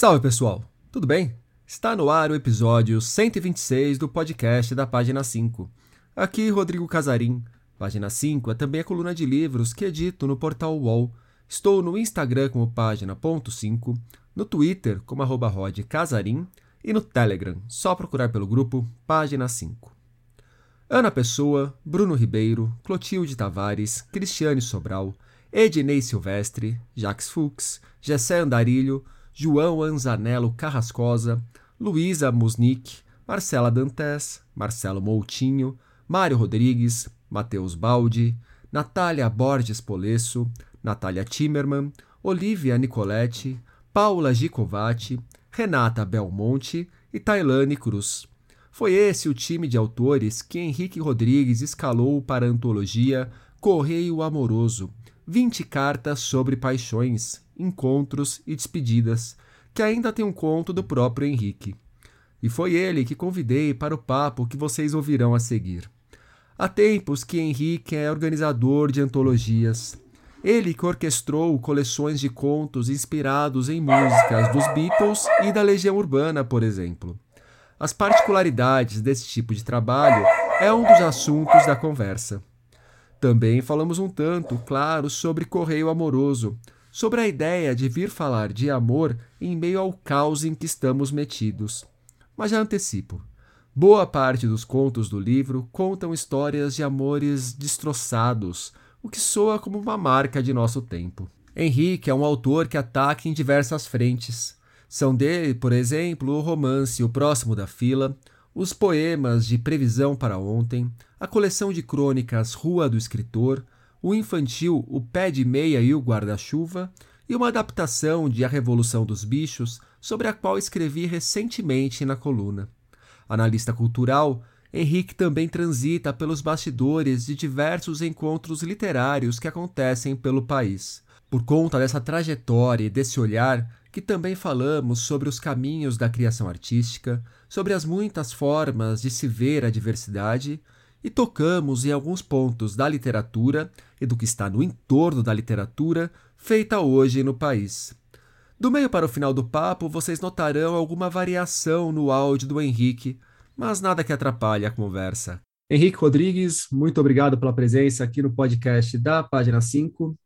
Salve pessoal, tudo bem? Está no ar o episódio 126 do podcast da Página 5. Aqui Rodrigo Casarim. Página 5 é também a coluna de livros que edito no portal UOL. Estou no Instagram como página.5, no Twitter como arroba Casarim e no Telegram, só procurar pelo grupo Página 5. Ana Pessoa, Bruno Ribeiro, Clotilde Tavares, Cristiane Sobral, Ednei Silvestre, Jacques Fuchs, Gessé Andarilho, João Anzanello Carrascosa, Luísa Musnick, Marcela Dantes, Marcelo Moutinho, Mário Rodrigues, Matheus Baldi, Natália Borges Polesso, Natália Timmerman, Olivia Nicoletti, Paula Gicovati, Renata Belmonte e Tailane Cruz. Foi esse o time de autores que Henrique Rodrigues escalou para a antologia Correio Amoroso, 20 cartas sobre paixões, encontros e despedidas, que ainda tem um conto do próprio Henrique. E foi ele que convidei para o papo que vocês ouvirão a seguir. Há tempos que Henrique é organizador de antologias. Ele que orquestrou coleções de contos inspirados em músicas dos Beatles e da Legião Urbana, por exemplo. As particularidades desse tipo de trabalho é um dos assuntos da conversa. Também falamos um tanto, claro, sobre correio amoroso, sobre a ideia de vir falar de amor em meio ao caos em que estamos metidos. Mas já antecipo. Boa parte dos contos do livro contam histórias de amores destroçados, o que soa como uma marca de nosso tempo. Henrique é um autor que ataca em diversas frentes. São dele, por exemplo, o romance O Próximo da Fila, os poemas de Previsão para Ontem, a coleção de crônicas Rua do Escritor, o infantil O Pé de Meia e o Guarda-Chuva e uma adaptação de A Revolução dos Bichos, sobre a qual escrevi recentemente na coluna. Analista cultural, Henrique também transita pelos bastidores de diversos encontros literários que acontecem pelo país. Por conta dessa trajetória e desse olhar, que também falamos sobre os caminhos da criação artística, sobre as muitas formas de se ver a diversidade e tocamos em alguns pontos da literatura e do que está no entorno da literatura feita hoje no país. Do meio para o final do papo, vocês notarão alguma variação no áudio do Henrique, mas nada que atrapalhe a conversa. Henrique Rodrigues, muito obrigado pela presença aqui no podcast da página 5.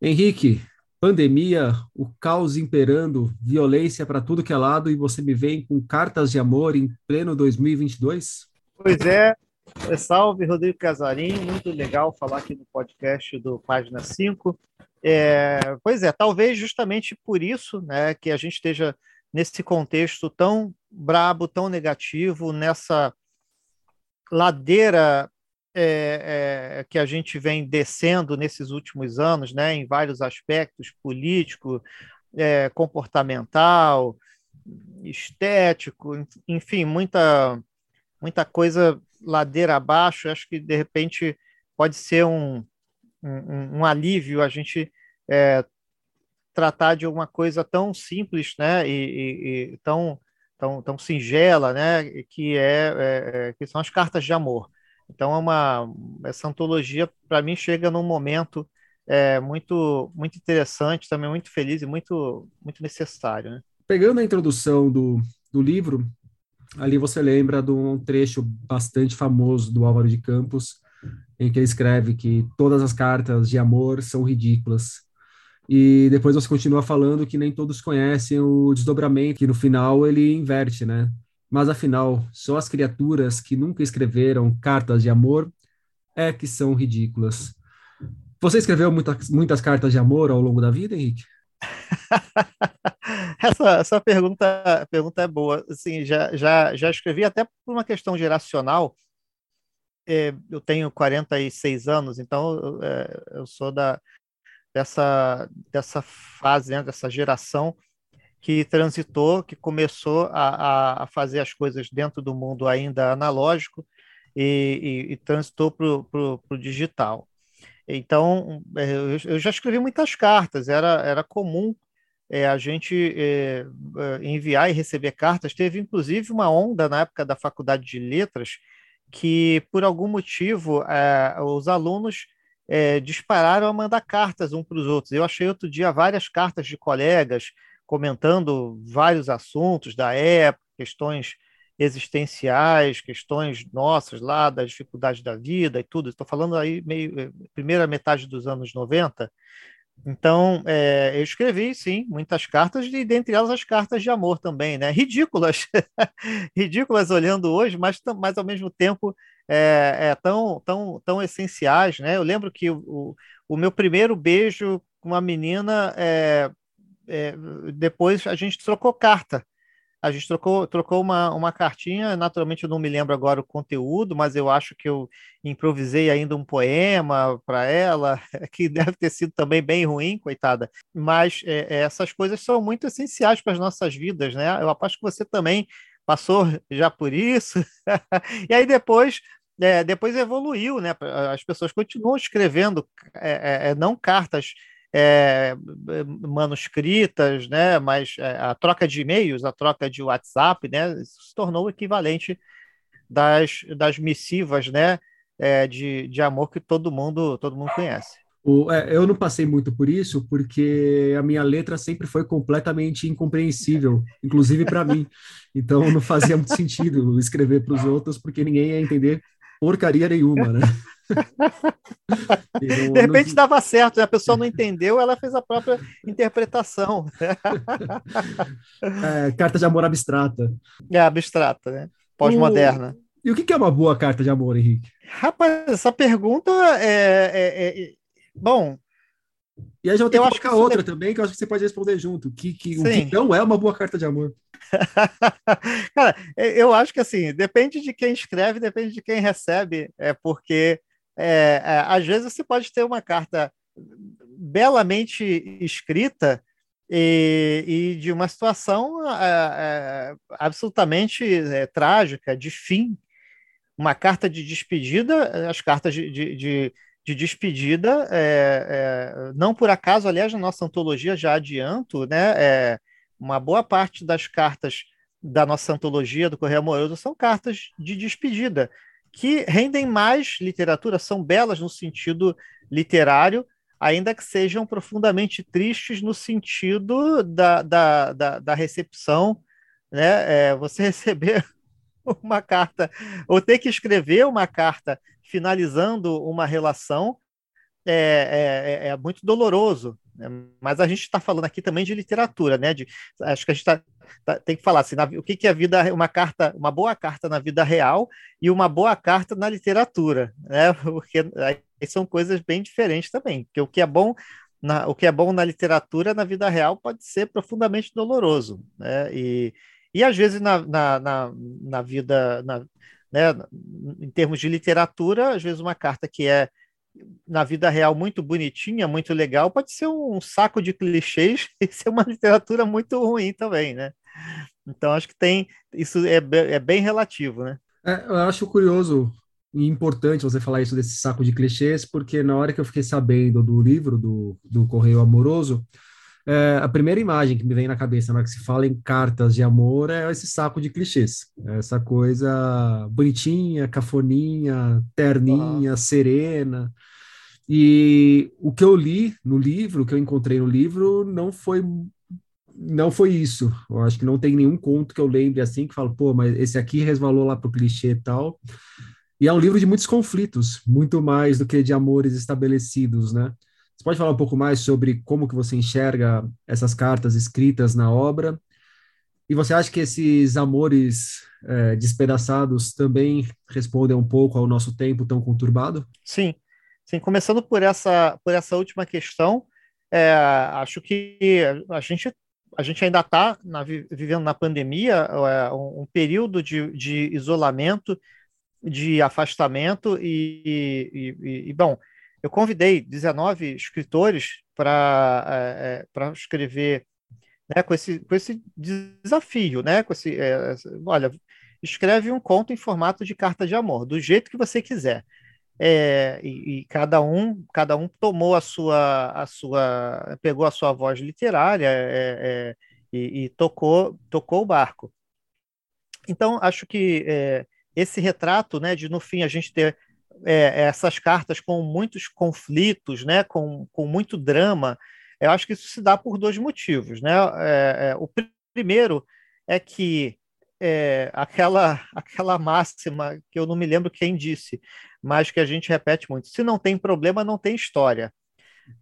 Henrique, pandemia, o caos imperando, violência para tudo que é lado e você me vem com cartas de amor em pleno 2022? Pois é, Salve, Rodrigo Casarim, muito legal falar aqui no podcast do Página 5. É, pois é, talvez justamente por isso né, que a gente esteja nesse contexto tão brabo, tão negativo, nessa ladeira é, é, que a gente vem descendo nesses últimos anos, né, em vários aspectos, político, é, comportamental, estético, enfim, muita, muita coisa ladeira abaixo, acho que de repente pode ser um, um, um alívio a gente é, tratar de uma coisa tão simples, né, e, e, e, tão, tão, tão singela, né, que é, é, é que são as cartas de amor. Então, é uma, essa antologia, para mim, chega num momento é, muito, muito interessante, também muito feliz e muito, muito necessário. Né? Pegando a introdução do, do livro, ali você lembra de um trecho bastante famoso do Álvaro de Campos, em que ele escreve que todas as cartas de amor são ridículas. E depois você continua falando que nem todos conhecem o desdobramento, que no final ele inverte, né? Mas afinal, só as criaturas que nunca escreveram cartas de amor é que são ridículas. Você escreveu muitas, muitas cartas de amor ao longo da vida, Henrique? essa, essa pergunta, pergunta é boa. Assim, já, já, já escrevi até por uma questão geracional. É, eu tenho 46 anos, então é, eu sou da, dessa, dessa fase, né, dessa geração que transitou, que começou a, a fazer as coisas dentro do mundo ainda analógico e, e, e transitou para o digital. Então, é, eu já escrevi muitas cartas, era, era comum é, a gente é, é, enviar e receber cartas. Teve, inclusive, uma onda na época da faculdade de letras que, por algum motivo, é, os alunos é, dispararam a mandar cartas um para os outros. Eu achei outro dia várias cartas de colegas comentando vários assuntos da época, questões existenciais, questões nossas lá, das dificuldades da vida e tudo. Estou falando aí meio eh, primeira metade dos anos 90. Então, é, eu escrevi, sim, muitas cartas, e dentre elas as cartas de amor também, né? Ridículas, ridículas olhando hoje, mas, mas ao mesmo tempo é, é, tão, tão, tão essenciais, né? Eu lembro que o, o meu primeiro beijo com uma menina, é, é, depois a gente trocou carta a gente trocou, trocou uma, uma cartinha, naturalmente eu não me lembro agora o conteúdo, mas eu acho que eu improvisei ainda um poema para ela, que deve ter sido também bem ruim, coitada. Mas é, é essas coisas são muito essenciais para as nossas vidas, né? Eu aposto que você também passou já por isso. e aí depois é, depois evoluiu, né? As pessoas continuam escrevendo é, é, é não cartas é, manuscritas, né, mas é, a troca de e-mails, a troca de WhatsApp, né, se tornou o equivalente das, das missivas, né, é, de, de amor que todo mundo todo mundo conhece. O, é, eu não passei muito por isso, porque a minha letra sempre foi completamente incompreensível, inclusive para mim. Então não fazia muito sentido escrever para os outros, porque ninguém ia entender porcaria nenhuma, né? de repente estava certo, né? a pessoa não entendeu, ela fez a própria interpretação. é, carta de amor abstrata. É, abstrata, né? Pós-moderna. O... E o que é uma boa carta de amor, Henrique? Rapaz, essa pergunta é, é, é... Bom, e aí já vou ter eu que colocar outra também, que eu acho que você pode responder junto. Que, que, o que não é uma boa carta de amor. Cara, eu acho que assim, depende de quem escreve, depende de quem recebe, é porque é, é, às vezes você pode ter uma carta belamente escrita e, e de uma situação é, é absolutamente é, trágica, de fim. Uma carta de despedida, as cartas de, de, de de despedida, é, é, não por acaso, aliás, na nossa antologia já adianto, né, é, uma boa parte das cartas da nossa antologia do Correio Amoroso são cartas de despedida, que rendem mais literatura, são belas no sentido literário, ainda que sejam profundamente tristes no sentido da, da, da, da recepção, né, é, você receber uma carta, ou ter que escrever uma carta finalizando uma relação é, é, é, é muito doloroso. Né? Mas a gente está falando aqui também de literatura, né? De, acho que a gente tá, tá, tem que falar assim, na, o que, que é vida, uma carta, uma boa carta na vida real e uma boa carta na literatura, né? Porque são coisas bem diferentes também. Porque o que é bom na, o que é bom na literatura, na vida real, pode ser profundamente doloroso. Né? E, e às vezes na, na, na, na vida, na, né, em termos de literatura, às vezes uma carta que é na vida real muito bonitinha, muito legal, pode ser um saco de clichês e ser uma literatura muito ruim também, né? Então acho que tem isso é, é bem relativo, né? É, eu acho curioso e importante você falar isso desse saco de clichês, porque na hora que eu fiquei sabendo do livro do, do Correio Amoroso, é, a primeira imagem que me vem na cabeça na hora que se fala em cartas de amor é esse saco de clichês. Essa coisa bonitinha, cafoninha, terninha, uhum. serena. E o que eu li no livro, o que eu encontrei no livro, não foi não foi isso. Eu acho que não tem nenhum conto que eu lembre assim que fala, pô, mas esse aqui resvalou lá pro clichê e tal. E é um livro de muitos conflitos, muito mais do que de amores estabelecidos, né? Você pode falar um pouco mais sobre como que você enxerga essas cartas escritas na obra? E você acha que esses amores é, despedaçados também respondem um pouco ao nosso tempo tão conturbado? Sim, sim. Começando por essa, por essa última questão, é, acho que a gente, a gente ainda está vivendo na pandemia é, um, um, período de, de isolamento, de afastamento e, e, e, e bom, eu convidei 19 escritores para é, é escrever né, com, esse, com esse desafio, né? Com esse, é, olha, escreve um conto em formato de carta de amor, do jeito que você quiser. É, e, e, cada um cada um tomou a sua a sua pegou a sua voz literária é, é, e, e, tocou tocou o barco então acho que é, esse retrato né de no fim a gente ter é, essas cartas com muitos conflitos, né, com, com muito drama, Eu acho que isso se dá por dois motivos, né? É, é, o primeiro é que é, aquela, aquela máxima que eu não me lembro quem disse, mas que a gente repete muito: se não tem problema, não tem história.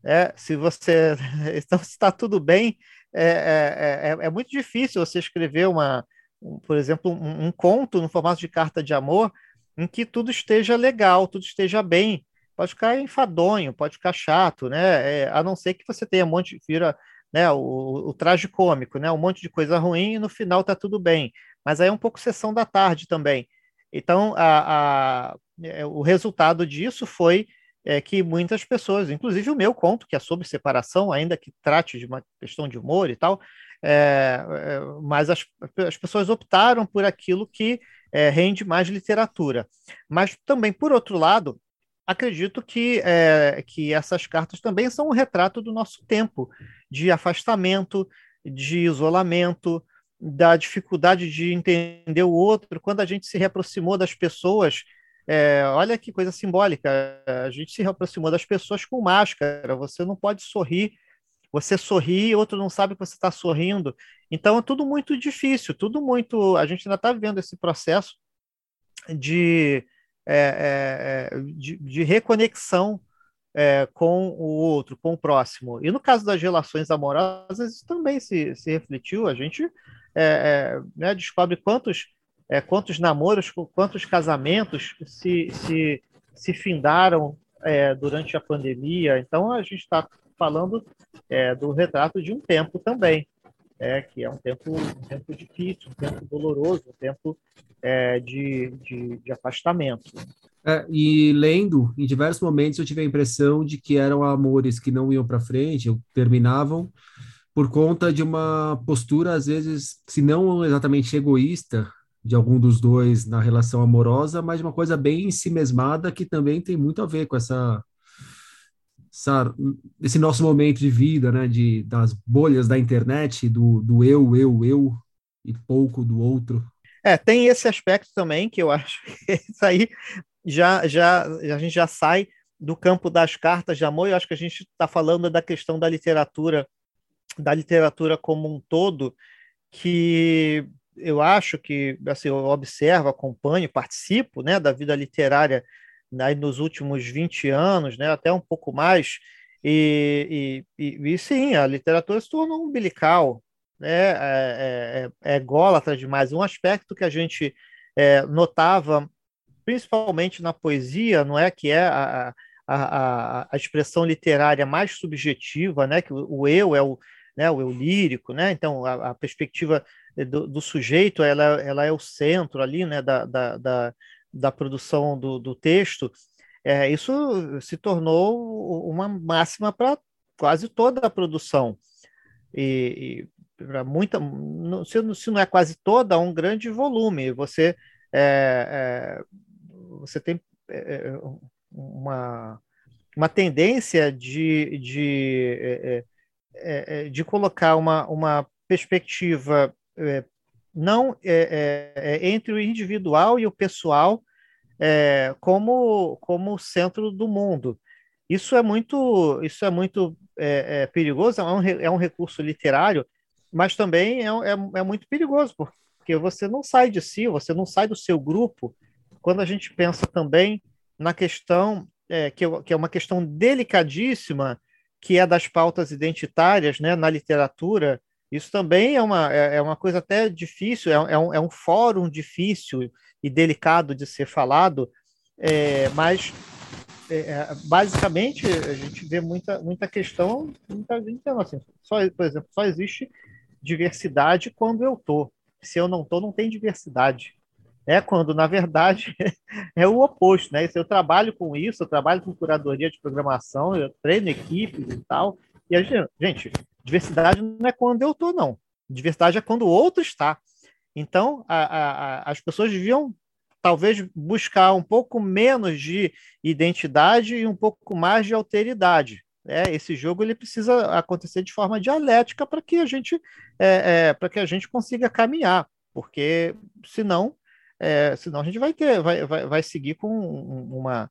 É, se você então está tudo bem, é, é, é, é, muito difícil você escrever uma, um, por exemplo, um, um, conto no formato de carta de amor em que tudo esteja legal, tudo esteja bem. Pode ficar enfadonho, pode ficar chato, né? É, a não ser que você tenha um monte de vira, né? O, o traje cômico, né? Um monte de coisa ruim e no final tá tudo bem. Mas aí é um pouco sessão da tarde também. Então, a, a, é, o resultado disso foi é, que muitas pessoas, inclusive o meu conto, que é sobre separação, ainda que trate de uma questão de humor e tal, é, é, mas as, as pessoas optaram por aquilo que é, rende mais literatura. Mas também, por outro lado, acredito que, é, que essas cartas também são um retrato do nosso tempo de afastamento, de isolamento, da dificuldade de entender o outro. Quando a gente se reaproximou das pessoas é, olha que coisa simbólica. A gente se aproximou das pessoas com máscara. Você não pode sorrir. Você sorri, outro não sabe que você está sorrindo. Então é tudo muito difícil, tudo muito. A gente ainda está vivendo esse processo de, é, é, é, de, de, reconexão é, com o outro, com o próximo. E no caso das relações amorosas, isso também se, se refletiu. A gente é, né, descobre quantos é, quantos namoros, quantos casamentos se, se, se findaram é, durante a pandemia. Então, a gente está falando é, do retrato de um tempo também, é, que é um tempo, um tempo difícil, um tempo doloroso, um tempo é, de, de, de, afastamento. É, e lendo, em diversos momentos eu tive a impressão de que eram amores que não iam para frente, terminavam, por conta de uma postura, às vezes, se não exatamente egoísta, de algum dos dois na relação amorosa, mas uma coisa bem si mesmada que também tem muito a ver com essa, essa esse nosso momento de vida, né, de das bolhas da internet, do, do eu, eu, eu e pouco do outro. É, tem esse aspecto também que eu acho que isso aí já já a gente já sai do campo das cartas de amor. Eu acho que a gente está falando da questão da literatura, da literatura como um todo, que eu acho que assim, eu observo, acompanho, participo né, da vida literária né, nos últimos 20 anos, né, até um pouco mais, e, e, e, e sim, a literatura se tornou umbilical, né, é, é, é, é gólatra demais. Um aspecto que a gente é, notava, principalmente na poesia, não é que é a, a, a, a expressão literária mais subjetiva, né, que o, o eu é o, né, o eu lírico, né, então a, a perspectiva do, do, sujeito, ela, ela é o centro ali, né, da, da, da, da produção do, do texto, é, isso se tornou uma máxima para quase toda a produção. E, e para muita, se, não é quase toda, é um grande volume. Você, é, é, você tem é, é, uma, uma tendência de, de, de colocar uma, uma perspectiva não é, é, é, entre o individual e o pessoal é, como como centro do mundo. Isso é muito isso é muito é, perigoso. É um, é um recurso literário, mas também é, é, muito perigoso porque você não sai de si, você não sai do seu grupo. Quando a gente pensa também na questão que, que é uma questão delicadíssima que é das pautas identitárias, né, na literatura, isso também é uma, é, é uma coisa até difícil, é, é, um, é um fórum difícil e delicado de ser falado, é, mas é, é, basicamente a gente vê muita, muita questão, muita gente assim, só, por exemplo, só existe diversidade quando eu tô. Se eu não tô, não tem diversidade. É quando, na verdade, é o oposto, né? Se eu trabalho com isso, eu trabalho com curadoria de programação, eu treino equipes e tal, e a gente, gente Diversidade não é quando eu estou, não. Diversidade é quando o outro está. Então, a, a, as pessoas deviam talvez buscar um pouco menos de identidade e um pouco mais de alteridade. É, esse jogo ele precisa acontecer de forma dialética para que a gente é, é, para que a gente consiga caminhar, porque senão é, senão a gente vai ter vai, vai, vai seguir com uma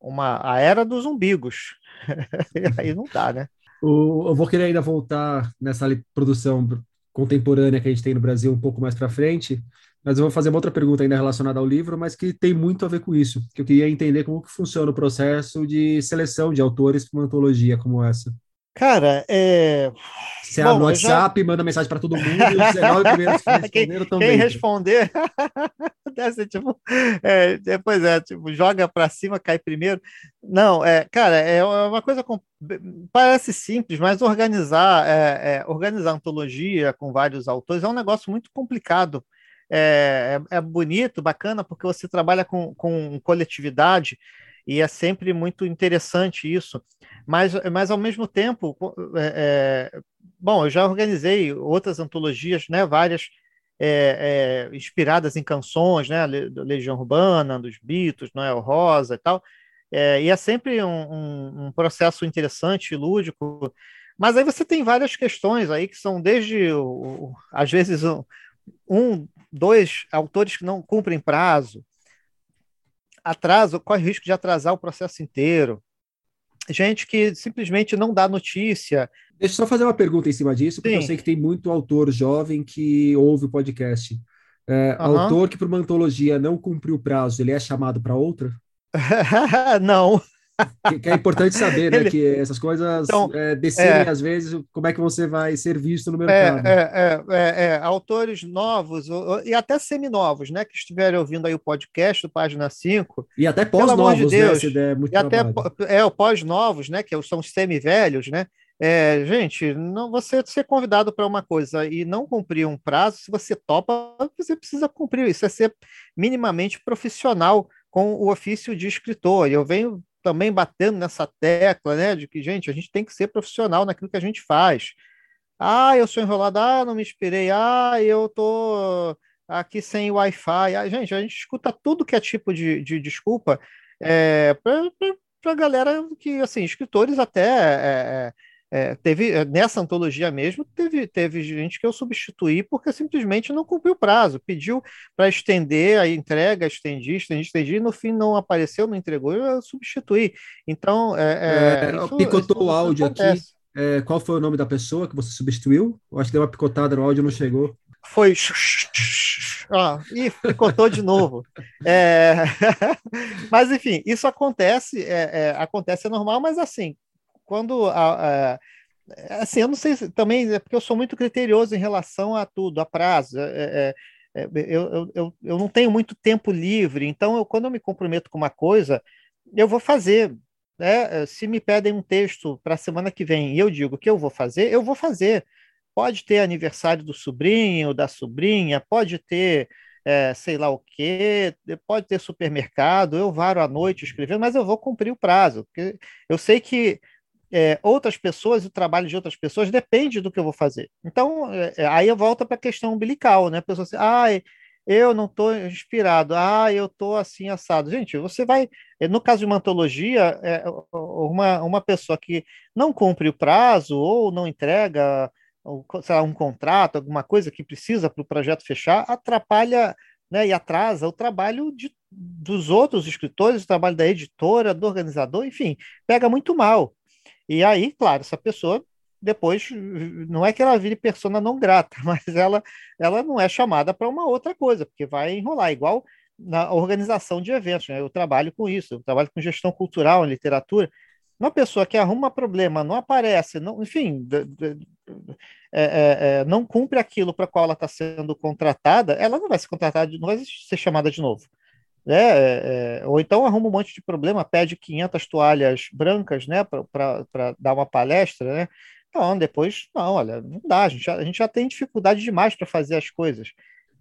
uma a era dos umbigos aí não dá, né? O, eu vou querer ainda voltar nessa produção contemporânea que a gente tem no Brasil um pouco mais para frente, mas eu vou fazer uma outra pergunta ainda relacionada ao livro, mas que tem muito a ver com isso, que eu queria entender como que funciona o processo de seleção de autores para uma antologia como essa. Cara, é. Você abre no WhatsApp, já... manda mensagem para todo mundo, e os 19 primeiros que responderam quem, também. Quem responder, ser tipo. É, depois é, tipo, joga para cima, cai primeiro. Não, é, cara, é uma coisa. Com... Parece simples, mas organizar, é, é, organizar antologia com vários autores é um negócio muito complicado. É, é, é bonito, bacana, porque você trabalha com, com coletividade e é sempre muito interessante isso. Mas, mas ao mesmo tempo, é, é, bom, eu já organizei outras antologias, né, várias é, é inspiradas em canções, né, Legião Urbana, dos Beatles, Noel Rosa e tal, é, e é sempre um, um, um processo interessante, lúdico, mas aí você tem várias questões aí que são desde, o, às vezes, um, um, dois autores que não cumprem prazo, atraso, corre risco de atrasar o processo inteiro. Gente que simplesmente não dá notícia. Deixa eu só fazer uma pergunta em cima disso, porque Sim. eu sei que tem muito autor jovem que ouve o podcast. É, uhum. Autor que para uma antologia não cumpriu o prazo, ele é chamado para outra? não. Que, que, é importante saber, né? Ele... Que essas coisas então, é, decidem, é... às vezes, como é que você vai ser visto no é, mercado. É, é, é, autores novos e até seminovos, né? Que estiverem ouvindo aí o podcast do Página 5. E até pós-novos, de né? ideia é muito e até é, pós-novos, né? Que são os semi-velhos, né? É, gente, não você ser convidado para uma coisa e não cumprir um prazo, se você topa, você precisa cumprir. Isso é ser minimamente profissional com o ofício de escritor. E eu venho também batendo nessa tecla, né, de que, gente, a gente tem que ser profissional naquilo que a gente faz. Ah, eu sou enrolado, ah, não me inspirei, ah, eu tô aqui sem Wi-Fi. Ah, gente, a gente escuta tudo que é tipo de, de desculpa é, para a galera que, assim, escritores até é, é é, teve é, nessa antologia mesmo teve, teve gente que eu substituí porque simplesmente não cumpriu o prazo, pediu para estender a entrega, estendi, estendi, estendi, e no fim não apareceu, não entregou, eu substituí. Então, é, é, isso, picotou isso, o áudio aqui. É, qual foi o nome da pessoa que você substituiu? Eu acho que deu uma picotada no áudio, não chegou. Foi. Ah, e picotou de novo. É... mas enfim, isso acontece, é, é, acontece é normal, mas assim, quando a, a, assim, eu não sei se, também é porque eu sou muito criterioso em relação a tudo, a prazo. É, é, é eu, eu, eu não tenho muito tempo livre, então eu, quando eu me comprometo com uma coisa, eu vou fazer. Né? Se me pedem um texto para a semana que vem e eu digo que eu vou fazer, eu vou fazer. Pode ter aniversário do sobrinho, da sobrinha, pode ter é, sei lá o quê, pode ter supermercado, eu varo à noite escrevendo, mas eu vou cumprir o prazo, porque eu sei que é, outras pessoas o trabalho de outras pessoas depende do que eu vou fazer. Então, é, é aí eu volto para a questão umbilical, né? A pessoa assim, ah, eu não estou inspirado, ah, eu estou assim assado. Gente, você vai, é, no caso de uma antologia, é, uma, uma pessoa que não cumpre o prazo ou não entrega lá, um contrato, alguma coisa que precisa para o projeto fechar, atrapalha né, e atrasa o trabalho de, dos outros escritores, o trabalho da editora, do organizador, enfim, pega muito mal. E aí, claro, essa pessoa depois não é que ela vire persona não grata, mas ela, ela não é chamada para uma outra coisa, porque vai enrolar, igual na organização de eventos. Né? Eu trabalho com isso, eu trabalho com gestão cultural, em literatura. Uma pessoa que arruma problema, não aparece, não, enfim, é, é, é, não cumpre aquilo para qual ela está sendo contratada, ela não vai ser contratada, não vai ser chamada de novo né? É, é, ou então arruma um monte de problema, pede 500 toalhas brancas, né, para dar uma palestra, né? Não, depois, não, olha, não dá, a gente já, a gente já tem dificuldade demais para fazer as coisas.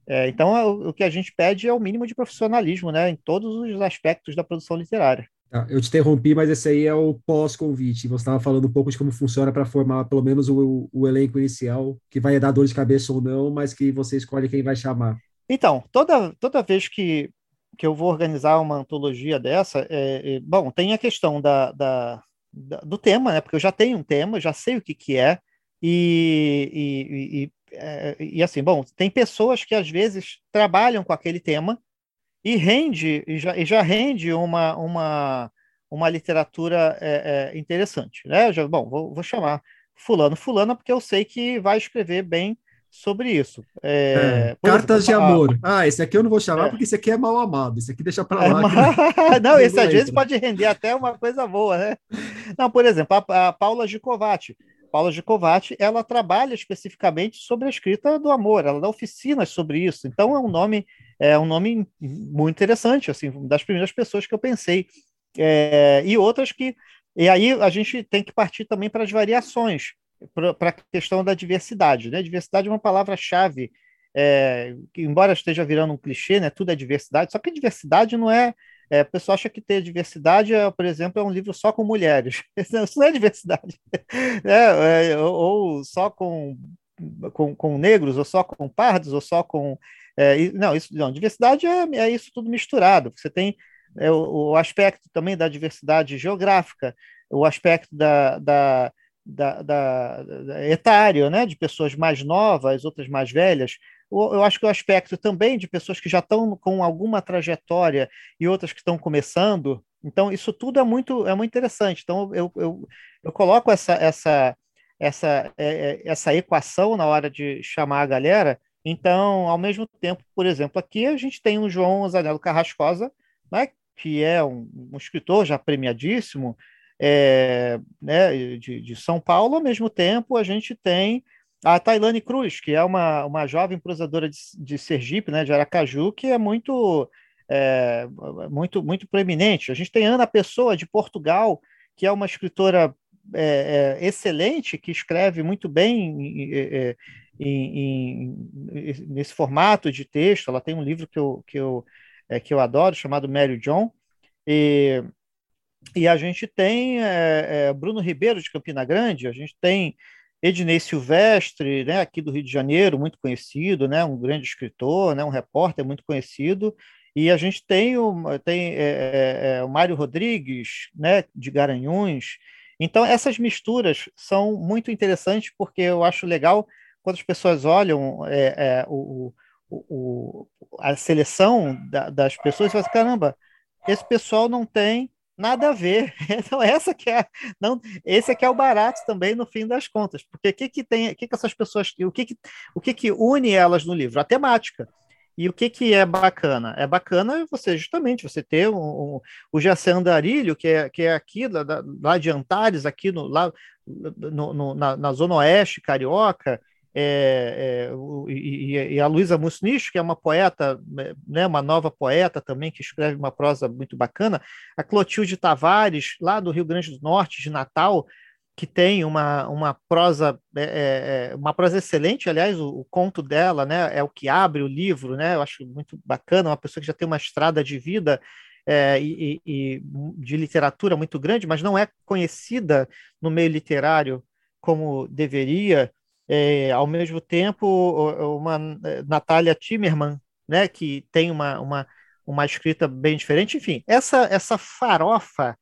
É, então, é, o, o, que a gente pede é o mínimo de profissionalismo, né, em todos os aspectos da produção literária. Ah, eu te interrompi, mas esse aí é o pós-convite. Você estava falando um pouco de como funciona para formar pelo menos o, o elenco inicial, que vai dar dor de cabeça ou não, mas que você escolhe quem vai chamar. Então, toda, toda vez que que eu vou organizar uma antologia dessa, é, é, bom, tem a questão da, da, da, do tema, né? Porque eu já tenho um tema, já sei o que, que é, e, e, e, é, e, assim, bom, tem pessoas que às vezes trabalham com aquele tema e rende, e já, já rende uma, uma, uma literatura é, é, interessante, né? Já, bom, vou, vou, chamar fulano, fulana, porque eu sei que vai escrever bem sobre isso. É, é cartas exemplo, de amor. Ah, esse aqui eu não vou chamar é. porque esse aqui é mal amado. Esse aqui deixa para lá. É, não, esse às vezes pode render até uma coisa boa, né? Não, por exemplo, a, a Paula Gicovati. Paula Gicovati, ela trabalha especificamente sobre a escrita do amor, ela dá oficinas sobre isso. Então é um nome é um nome muito interessante, assim, das primeiras pessoas que eu pensei. É, e outras que e aí a gente tem que partir também para as variações para a questão da diversidade. Né? Diversidade é uma palavra-chave, é, embora esteja virando um clichê, né? tudo é diversidade, só que diversidade não é. É, o pessoal acha que ter diversidade, é, por exemplo, é um livro só com mulheres. Isso não é diversidade. É, é, ou só com, com, com, negros, ou só com pardos, ou só com. É, não, isso, não, diversidade é, é isso tudo misturado. Você tem é, o, o, aspecto também da diversidade geográfica, o aspecto da, da da, da, da, etário, né, de pessoas mais novas, outras mais velhas. Eu acho que o aspecto também de pessoas que já estão com alguma trajetória e outras que estão começando. Então, isso tudo é muito, é muito interessante. Então, eu, eu, eu coloco essa, essa, essa, é, é, essa equação na hora de chamar a galera. Então, ao mesmo tempo, por exemplo, aqui a gente tem o João Zanello Carrascosa, né, que é um, um escritor já premiadíssimo, é, né, de, de, São Paulo, ao mesmo tempo a gente tem a Tailane Cruz, que é uma, uma jovem prosadora de, de Sergipe, né, de Aracaju, que é muito, é, muito, muito preeminente. A gente tem Ana Pessoa, de Portugal, que é uma escritora é, é, excelente, que escreve muito bem é, em, em, nesse formato de texto. Ela tem um livro que eu, que eu, é, que eu adoro, chamado Mary John. E, e a gente tem é, é, Bruno Ribeiro, de Campina Grande, a gente tem Ednei Silvestre, né, aqui do Rio de Janeiro, muito conhecido, né, um grande escritor, né, um repórter muito conhecido, e a gente tem o, tem, é, o Mário Rodrigues, né, de Garanhuns. Então, essas misturas são muito interessantes, porque eu acho legal quando as pessoas olham é, o, o, a seleção da, das pessoas e falam assim, caramba, esse pessoal não tem nada a ver. Então essa que é, não, esse aqui é o barato também no fim das contas, porque o que que tem, o que que essas pessoas, o que que, o que que une elas no livro? A temática. E o que que é bacana? É bacana você justamente você ter um, um, o Jacé Andarilho, que é, que é aqui lá, lá de Antares, aqui no, lá, no, no na, na, zona oeste carioca, é, é, e, e, a Luísa Musnich, que é uma poeta, né, uma nova poeta também, que escreve uma prosa muito bacana, a Clotilde Tavares, lá do Rio Grande do Norte, de Natal, que tem uma, uma prosa é, é, é uma prosa excelente, aliás, o, o, conto dela né, é o que abre o livro, né, eu acho muito bacana, uma pessoa que já tem uma estrada de vida é, e, e, de literatura muito grande, mas não é conhecida no meio literário como deveria, é, ao mesmo tempo, uma é, Natália Timmerman, né, que tem uma, uma, uma escrita bem diferente. Enfim, essa, essa farofa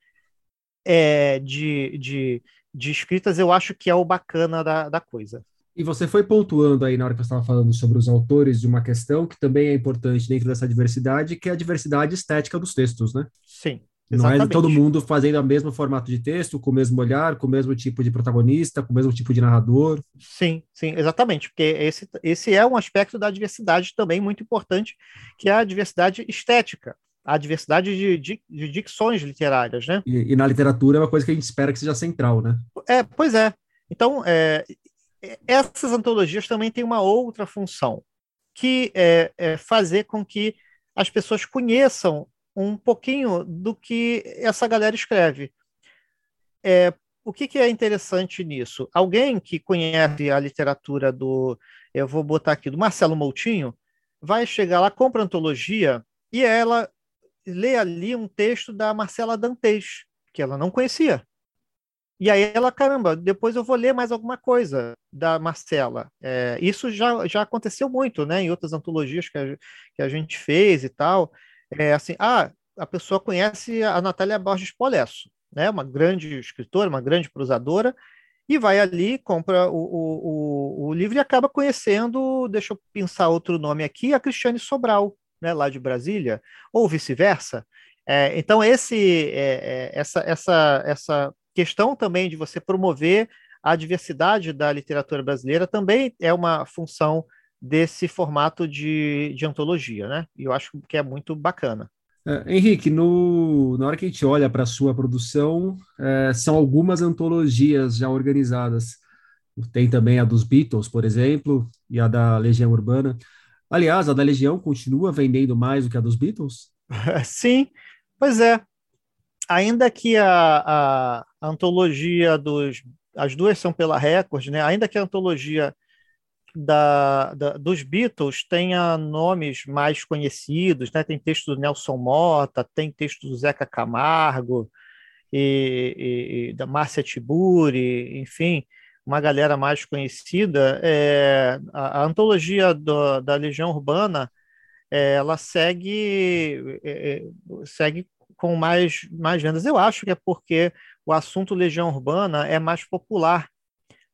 é, de, de, de escritas eu acho que é o bacana da, da coisa. E você foi pontuando aí na hora que você estava falando sobre os autores de uma questão que também é importante dentro dessa diversidade, que é a diversidade estética dos textos, né? Sim. Exatamente. Não é todo mundo fazendo o mesmo formato de texto, com o mesmo olhar, com o mesmo tipo de protagonista, com o mesmo tipo de narrador. Sim, sim, exatamente, porque esse, esse é um aspecto da diversidade também muito importante, que é a diversidade estética, a diversidade de, de, de dicções literárias, né? E, e, na literatura é uma coisa que a gente espera que seja central, né? É, pois é. Então, é, essas antologias também têm uma outra função, que é, é fazer com que as pessoas conheçam um pouquinho do que essa galera escreve. É, o que, que, é interessante nisso? Alguém que conhece a literatura do, eu vou botar aqui, do Marcelo Moutinho, vai chegar lá, compra antologia e ela lê ali um texto da Marcela Dantes, que ela não conhecia. E aí ela, caramba, depois eu vou ler mais alguma coisa da Marcela. É, isso já, já aconteceu muito, né, em outras antologias que a, que a gente fez e tal é assim, ah, a pessoa conhece a Natália Borges Polesso, né, uma grande escritora, uma grande prosadora, e vai ali, compra o, o, o, o livro e acaba conhecendo, deixa eu pensar outro nome aqui, a Cristiane Sobral, né, lá de Brasília, ou vice-versa. É, então, esse, é, é, essa, essa, essa questão também de você promover a diversidade da literatura brasileira também é uma função desse formato de, de antologia, né? E eu acho que é muito bacana. É, Henrique, no, na hora que a gente olha para a sua produção, é, são algumas antologias já organizadas. Tem também a dos Beatles, por exemplo, e a da Legião Urbana. Aliás, a da Legião continua vendendo mais do que a dos Beatles? Sim, pois é. Ainda que a, a, a antologia dos. As duas são pela Record, né? Ainda que a antologia da, da, dos Beatles tenha nomes mais conhecidos, né? Tem texto do Nelson Mota, tem texto do Zeca Camargo e, e, e da Márcia Tiburi, enfim, uma galera mais conhecida. É, a, a, antologia do, da Legião Urbana é, ela segue é, é, segue com mais, mais vendas. Eu acho que é porque o assunto Legião Urbana é mais popular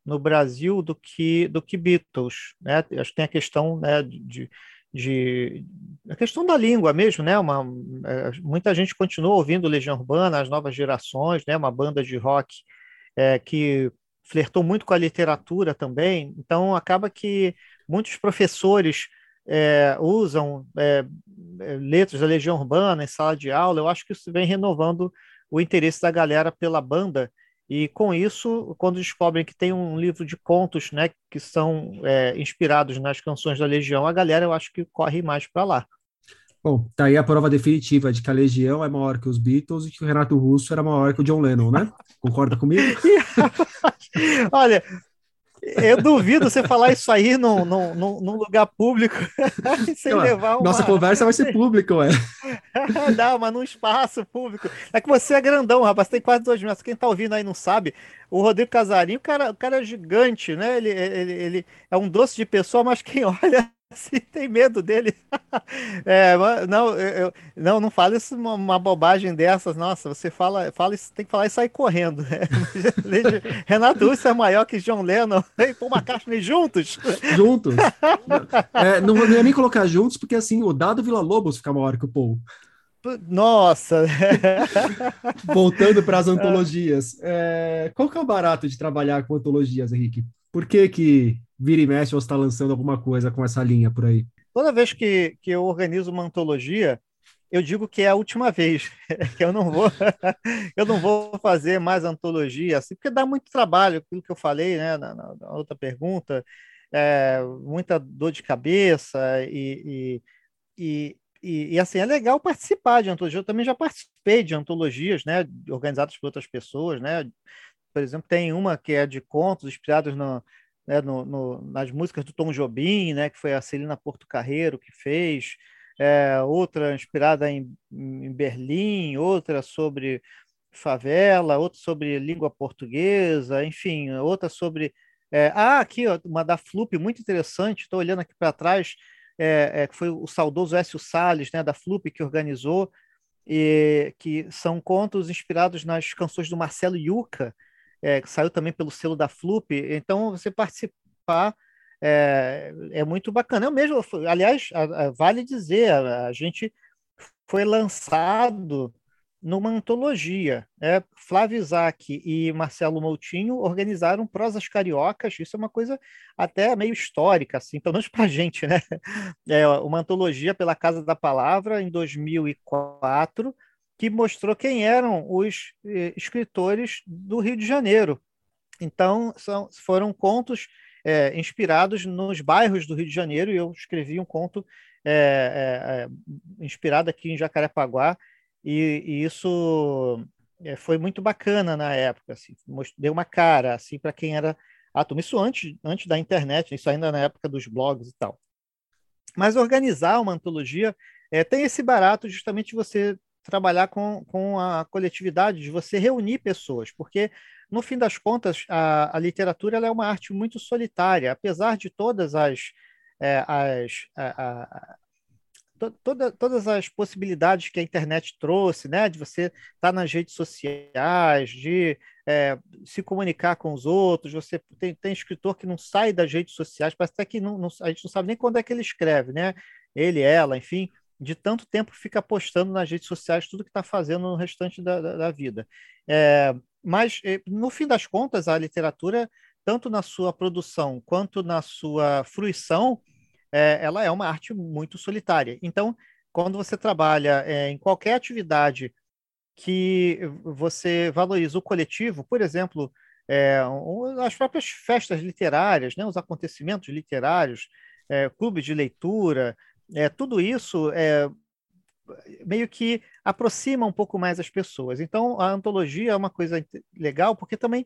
no Brasil do que do que Beatles, né? Acho que tem a questão né, de, de a questão da língua mesmo, né? Uma, é, muita gente continua ouvindo Legião Urbana, as novas gerações, né? Uma banda de rock é, que flertou muito com a literatura também. Então acaba que muitos professores é, usam é, é letras da Legião Urbana em sala de aula. Eu acho que isso vem renovando o interesse da galera pela banda e com isso, quando descobrem que tem um livro de contos, né, que são é, inspirados nas canções da Legião, a galera eu acho que corre mais para lá. Bom, tá aí a prova definitiva de que a Legião é maior que os Beatles e que o Renato Russo era maior que o John Lennon, né? Concorda comigo? Olha, eu duvido você falar isso aí num, num, num lugar público sem levar uma... Nossa conversa vai ser pública, ué. não, mas num espaço público. É que você é grandão, rapaz, tem quase dois metros. Quem tá ouvindo aí não sabe. O Rodrigo Casarinho, o cara, o cara é gigante, né? Ele, ele, ele é um doce de pessoa, mas quem olha se tem medo dele. É, não, eu, não, não fala isso uma, uma, bobagem dessas. Nossa, você fala, fala isso, tem que falar e sair correndo. Né? Renato Russo é maior que John Lennon e Paul McCartney juntos. Juntos. É, não, não ia nem colocar juntos, porque assim, o Dado Vila Lobos fica maior que o Paul. Nossa! Voltando para as antologias. É, qual que é o barato de trabalhar com antologias, Henrique? Por que que vira e ou está lançando alguma coisa com essa linha por aí? Toda vez que, que eu organizo uma antologia, eu digo que é a última vez, que eu não vou, eu não vou fazer mais antologia, assim, porque dá muito trabalho, aquilo que eu falei, né, na, na outra pergunta, é, muita dor de cabeça e, e, e, e, assim é legal participar de antologia. Eu também já participei de antologias, né, organizadas por outras pessoas, né. Por exemplo, tem uma que é de contos inspirados no, né, no, no, nas músicas do Tom Jobim, né, que foi a Celina Porto Carreiro que fez, é, outra inspirada em, em, Berlim, outra sobre favela, outra sobre língua portuguesa, enfim, outra sobre. É, ah, aqui, ó, uma da Flup, muito interessante, estou olhando aqui para trás, é, é, foi o saudoso Écio Salles, né, da Flup, que organizou, e que são contos inspirados nas canções do Marcelo Yuca, é, que saiu também pelo selo da Flup. Então, você participar é, é muito bacana. Eu mesmo, aliás, a, a, vale dizer, a, a, gente foi lançado numa antologia. Né? Flávio Isaac e Marcelo Moutinho organizaram prosas cariocas. Isso é uma coisa até meio histórica, assim, pelo menos para a gente, né? É uma antologia pela Casa da Palavra em 2004 que mostrou quem eram os eh, escritores do Rio de Janeiro. Então, são, foram contos é, inspirados nos bairros do Rio de Janeiro, e eu escrevi um conto é, é, inspirado aqui em Jacarepaguá, e, e isso foi muito bacana na época, assim, deu uma cara assim para quem era ator. Isso antes, antes da internet, isso ainda na época dos blogs e tal. Mas organizar uma antologia é, tem esse barato justamente você trabalhar com, com a coletividade, de você reunir pessoas, porque, no fim das contas, a, a literatura é uma arte muito solitária, apesar de todas as. É, as a, a, to, toda, todas as possibilidades que a internet trouxe, né, de você estar tá nas redes sociais, de é, se comunicar com os outros, você tem, tem escritor que não sai das redes sociais, parece até que não, não, a gente não sabe nem quando é que ele escreve, né? Ele, ela, enfim, de tanto tempo fica postando nas redes sociais tudo que está fazendo no restante da, da, da vida. É, mas, eh, no fim das contas, a literatura, tanto na sua produção quanto na sua fruição, é, ela é uma arte muito solitária. Então, quando você trabalha é, em qualquer atividade que você valoriza o coletivo, por exemplo, é, as próprias festas literárias, né, os acontecimentos literários, é, clubes de leitura, é, tudo isso é, meio que aproxima um pouco mais as pessoas. Então, a antologia é uma coisa legal, porque também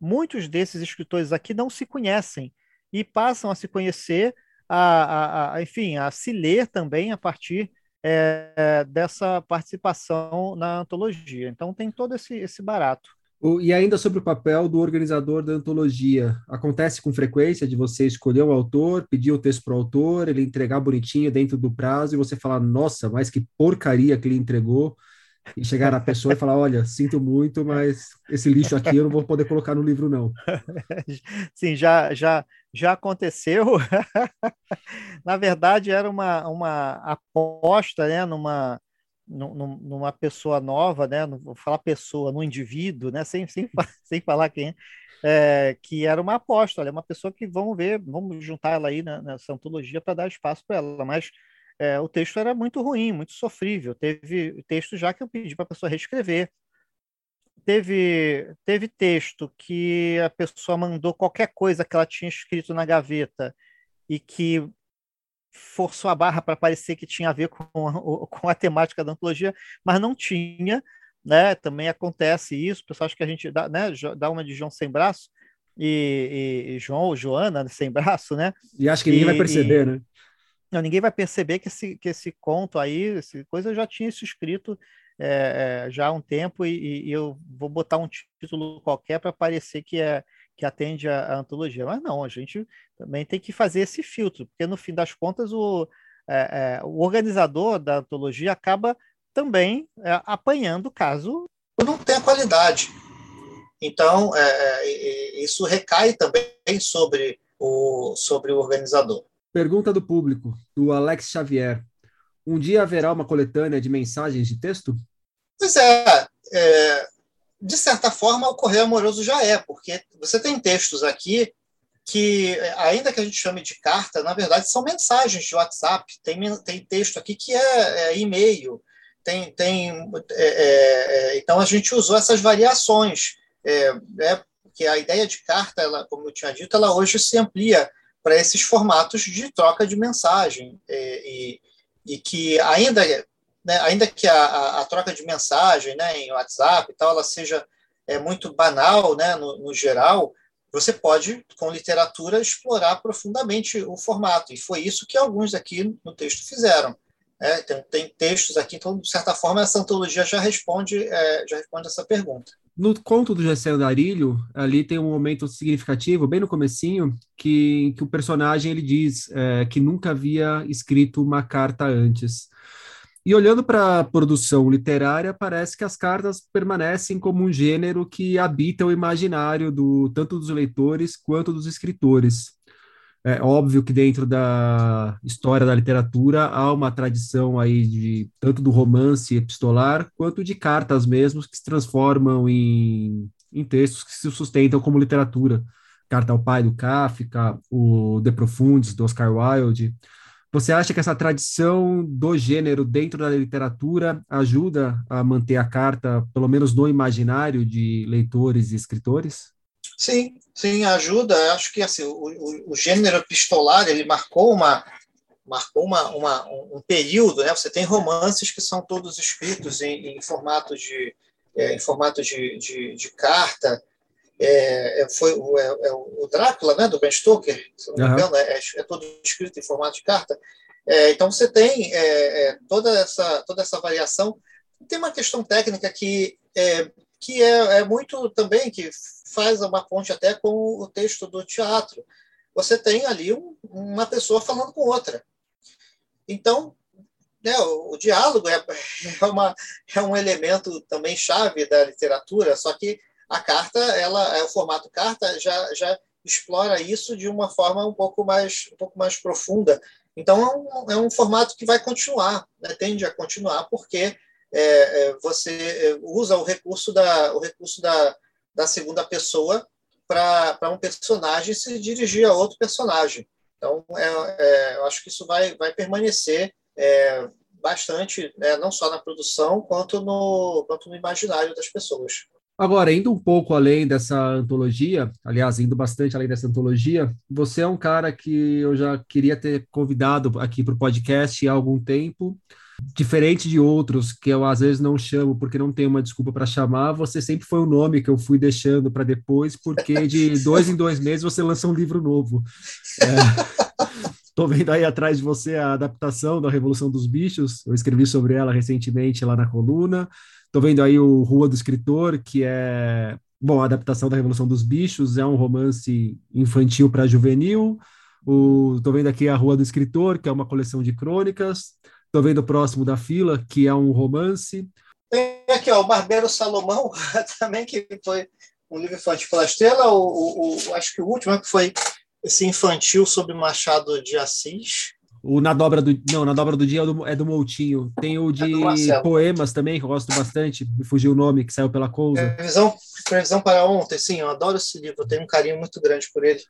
muitos desses escritores aqui não se conhecem e passam a se conhecer, a, a, a enfim, a se ler também a partir é, dessa participação na antologia. Então, tem todo esse, esse barato. E ainda sobre o papel do organizador da antologia, acontece com frequência de você escolher o autor, pedir o texto para o autor, ele entregar bonitinho dentro do prazo e você falar, nossa, mas que porcaria que ele entregou, e chegar na pessoa e falar, olha, sinto muito, mas esse lixo aqui eu não vou poder colocar no livro não. Sim, já já já aconteceu. na verdade era uma, uma aposta, né, numa numa pessoa nova, né? Não vou falar pessoa, no indivíduo, né? Sem, sem, sem falar quem é, é, que era uma aposta, olha, uma pessoa que vamos ver, vamos juntar ela aí na, nessa antologia para dar espaço para ela, mas é, o texto era muito ruim, muito sofrível. Teve texto já que eu pedi para a pessoa reescrever. Teve, teve texto que a pessoa mandou qualquer coisa que ela tinha escrito na gaveta e que forçou a barra para parecer que tinha a ver com a, com a temática da antologia, mas não tinha, né? Também acontece isso, o pessoal acha que a gente dá, né, dá uma de João sem braço e, e, e João ou Joana sem braço, né? E acho que ninguém e, vai perceber, né? Não, ninguém vai perceber que esse, que esse conto aí, essa coisa, eu já tinha isso escrito é, já há um tempo e, e, eu vou botar um título qualquer para parecer que é que atende a, a, antologia. Mas não, a gente também tem que fazer esse filtro, porque no fim das contas o, é, é, o organizador da antologia acaba também é, apanhando caso não tenha qualidade. Então, é, é, isso recai também sobre o, sobre o organizador. Pergunta do público, do Alex Xavier. Um dia haverá uma coletânea de mensagens de texto? Pois é, é de certa forma, o correio amoroso já é, porque você tem textos aqui que, ainda que a gente chame de carta, na verdade são mensagens de WhatsApp. Tem, tem texto aqui que é, é e-mail. Tem, tem, é, é, é então, a gente usou essas variações. É, é, porque a ideia de carta, ela, como eu tinha dito, ela hoje se amplia para esses formatos de troca de mensagem. e, e que ainda né, ainda que a, a, a, troca de mensagem né, em WhatsApp e tal, ela seja é, muito banal né, no, no, geral, você pode, com literatura, explorar profundamente o formato. E foi isso que alguns aqui no texto fizeram. É, tem, tem, textos aqui, então, de certa forma, essa antologia já responde, é, já responde essa pergunta. No conto do Gessé Darilho, ali tem um momento significativo, bem no comecinho, que, que o personagem ele diz é, que nunca havia escrito uma carta antes. E olhando para a produção literária, parece que as cartas permanecem como um gênero que habita o imaginário do tanto dos leitores quanto dos escritores. É óbvio que dentro da história da literatura há uma tradição aí de tanto do romance epistolar quanto de cartas mesmo que se transformam em, em textos que se sustentam como literatura. Carta ao Pai do Kafka, o De Profundis do Oscar Wilde. Você acha que essa tradição do gênero dentro da literatura ajuda a manter a carta, pelo menos no imaginário de leitores e escritores? Sim, sim, ajuda. Acho que assim, o, o, o gênero epistolar ele marcou uma marcou uma, uma, um período, né? Você tem romances que são todos escritos em, em formato de é, em formato de, de, de carta. É, é, foi o, é, é, o Drácula, né, do Ben Stoker, se não me engano, é, é, todo escrito em formato de carta. É, então você tem é, toda essa toda essa variação. Tem uma questão técnica que que é, muito também que faz uma ponte até com o texto do teatro. Você tem ali um, uma pessoa falando com outra. Então, né, o, o diálogo é, é, uma, é um elemento também chave da literatura, só que a carta, ela, é o formato carta já, já explora isso de uma forma um pouco mais, um pouco mais profunda. Então, é um, é um formato que vai continuar, né? tende a continuar, porque é, é, você é, usa o recurso da, o recurso da, da segunda pessoa para um personagem se dirigir a outro personagem. Então, é, eu acho que isso vai, vai permanecer bastante, né, não só na produção, quanto no, quanto no imaginário das pessoas. Agora, indo um pouco além dessa antologia, aliás, indo bastante além dessa antologia, você é um cara que eu já queria ter convidado aqui para o podcast há algum tempo. Diferente de outros que eu às vezes não chamo porque não tenho uma desculpa para chamar, você sempre foi o nome que eu fui deixando para depois, porque de dois em dois meses você lança um livro novo. Estou é, vendo aí atrás de você a adaptação da Revolução dos Bichos, eu escrevi sobre ela recentemente lá na coluna. Estou vendo aí o Rua do Escritor, que é, bom, a adaptação da Revolução dos Bichos, é um romance infantil para juvenil. Estou vendo aqui a Rua do Escritor, que é uma coleção de crônicas. Estou vendo o próximo da fila, que é um romance. Tem aqui, ó, o Barbeiro Salomão, também, que foi um livro infantil pela Estrela. O, o, o, acho que o último que foi esse infantil sobre Machado de Assis. O Na Dobra do Não, Na Dobra do Dia é do, é do Moutinho. Tem o de é poemas também, que eu gosto bastante. Me fugiu o nome, que saiu pela Cousa. Previsão, previsão para ontem, sim, eu adoro esse livro, eu tenho um carinho muito grande por ele.